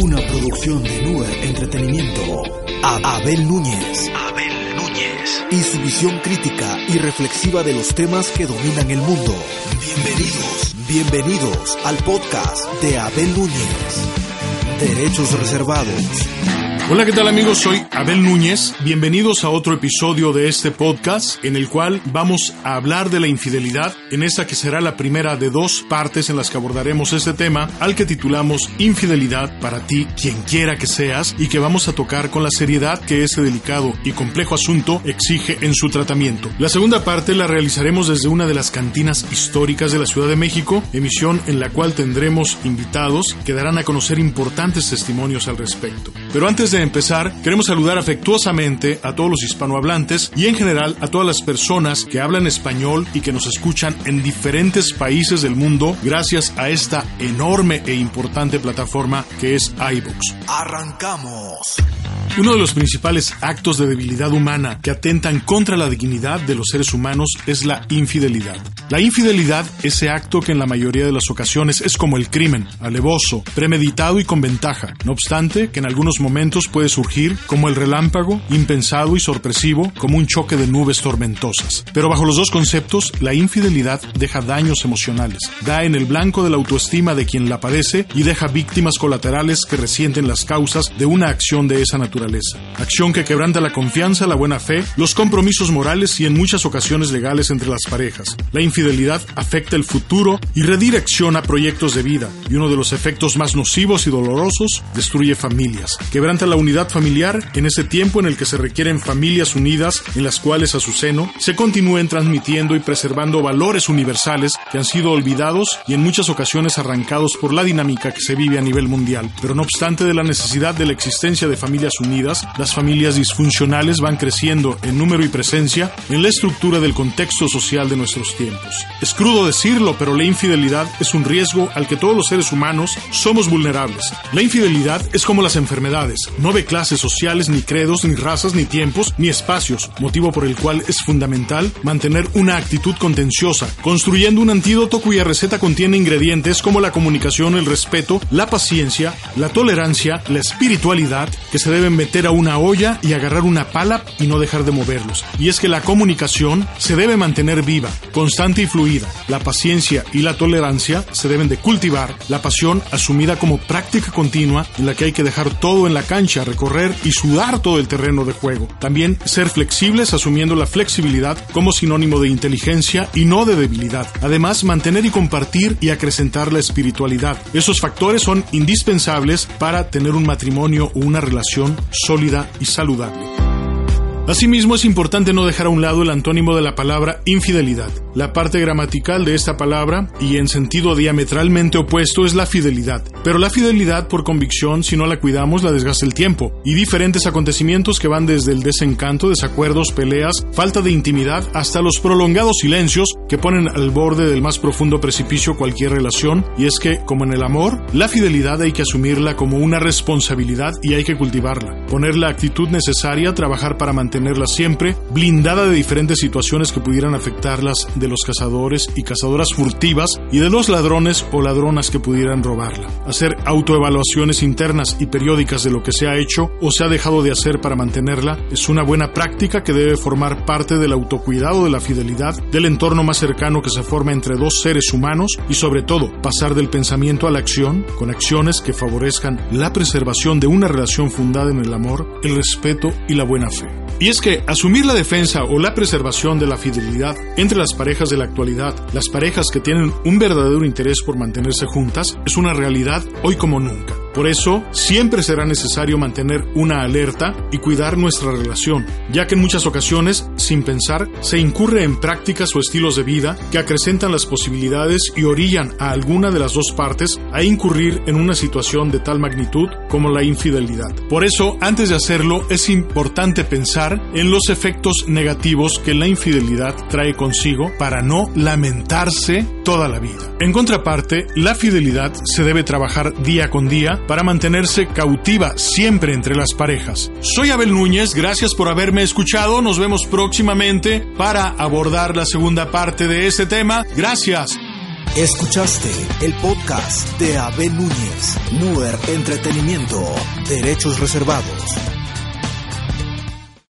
Una producción de Nube Entretenimiento. A- Abel Núñez. Abel Núñez. Y su visión crítica y reflexiva de los temas que dominan el mundo. Bienvenidos. Bienvenidos al podcast de Abel Núñez. Derechos reservados. Hola, ¿qué tal amigos? Soy Abel Núñez. Bienvenidos a otro episodio de este podcast en el cual vamos a hablar de la infidelidad en esta que será la primera de dos partes en las que abordaremos este tema al que titulamos Infidelidad para ti, quien quiera que seas y que vamos a tocar con la seriedad que este delicado y complejo asunto exige en su tratamiento. La segunda parte la realizaremos desde una de las cantinas históricas de la Ciudad de México, emisión en la cual tendremos invitados que darán a conocer importantes testimonios al respecto. Pero antes de empezar, queremos saludar afectuosamente a todos los hispanohablantes y en general a todas las personas que hablan español y que nos escuchan en diferentes países del mundo gracias a esta enorme e importante plataforma que es iVoox. Arrancamos. Uno de los principales actos de debilidad humana que atentan contra la dignidad de los seres humanos es la infidelidad. La infidelidad, ese acto que en la mayoría de las ocasiones es como el crimen, alevoso, premeditado y con ventaja. No obstante, que en algunos momentos puede surgir como el relámpago, impensado y sorpresivo, como un choque de nubes tormentosas. Pero bajo los dos conceptos, la infidelidad deja daños emocionales, da en el blanco de la autoestima de quien la padece y deja víctimas colaterales que resienten las causas de una acción de esa naturaleza. Acción que quebranta la confianza, la buena fe, los compromisos morales y en muchas ocasiones legales entre las parejas. La infidelidad afecta el futuro y redirecciona proyectos de vida, y uno de los efectos más nocivos y dolorosos destruye familias. Quebranta la unidad familiar en ese tiempo en el que se requieren familias unidas en las cuales a su seno se continúen transmitiendo y preservando valores universales que han sido olvidados y en muchas ocasiones arrancados por la dinámica que se vive a nivel mundial. Pero no obstante de la necesidad de la existencia de familias unidas, las familias disfuncionales van creciendo en número y presencia en la estructura del contexto social de nuestros tiempos. Es crudo decirlo, pero la infidelidad es un riesgo al que todos los seres humanos somos vulnerables. La infidelidad es como las enfermedades, no ve clases sociales, ni credos, ni razas, ni tiempos, ni espacios, motivo por el cual es fundamental mantener una actitud contenciosa, construyendo un antídoto cuya receta contiene ingredientes como la comunicación, el respeto, la paciencia, la tolerancia, la espiritualidad, que se deben meter a una olla y agarrar una pala y no dejar de moverlos. Y es que la comunicación se debe mantener viva, constante y fluida. La paciencia y la tolerancia se deben de cultivar. La pasión asumida como práctica continua en la que hay que dejar todo en la cancha, recorrer y sudar todo el terreno de juego. También ser flexibles asumiendo la flexibilidad como sinónimo de inteligencia y no de debilidad. Además, mantener y compartir y acrecentar la espiritualidad. Esos factores son indispensables para tener un matrimonio o una relación sólida y saludable. Asimismo, es importante no dejar a un lado el antónimo de la palabra infidelidad. La parte gramatical de esta palabra, y en sentido diametralmente opuesto, es la fidelidad. Pero la fidelidad, por convicción, si no la cuidamos, la desgasta el tiempo. Y diferentes acontecimientos que van desde el desencanto, desacuerdos, peleas, falta de intimidad, hasta los prolongados silencios que ponen al borde del más profundo precipicio cualquier relación. Y es que, como en el amor, la fidelidad hay que asumirla como una responsabilidad y hay que cultivarla. Poner la actitud necesaria, trabajar para mantenerla tenerla siempre blindada de diferentes situaciones que pudieran afectarlas los cazadores y cazadoras furtivas y de los ladrones o ladronas que pudieran robarla. Hacer autoevaluaciones internas y periódicas de lo que se ha hecho o se ha dejado de hacer para mantenerla es una buena práctica que debe formar parte del autocuidado de la fidelidad, del entorno más cercano que se forma entre dos seres humanos y sobre todo pasar del pensamiento a la acción con acciones que favorezcan la preservación de una relación fundada en el amor, el respeto y la buena fe. Y es que asumir la defensa o la preservación de la fidelidad entre las parejas de la actualidad, las parejas que tienen un verdadero interés por mantenerse juntas, es una realidad hoy como nunca. Por eso, siempre será necesario mantener una alerta y cuidar nuestra relación, ya que en muchas ocasiones, sin pensar, se incurre en prácticas o estilos de vida que acrecentan las posibilidades y orillan a alguna de las dos partes a incurrir en una situación de tal magnitud como la infidelidad. Por eso, antes de hacerlo, es importante pensar en los efectos negativos que la infidelidad trae consigo para no lamentarse toda la vida. En contraparte, la fidelidad se debe trabajar día con día para mantenerse cautiva siempre entre las parejas. Soy Abel Núñez, gracias por haberme escuchado, nos vemos próximamente para abordar la segunda parte de este tema. Gracias. Escuchaste el podcast de Abel Núñez, Nuer Entretenimiento, Derechos Reservados.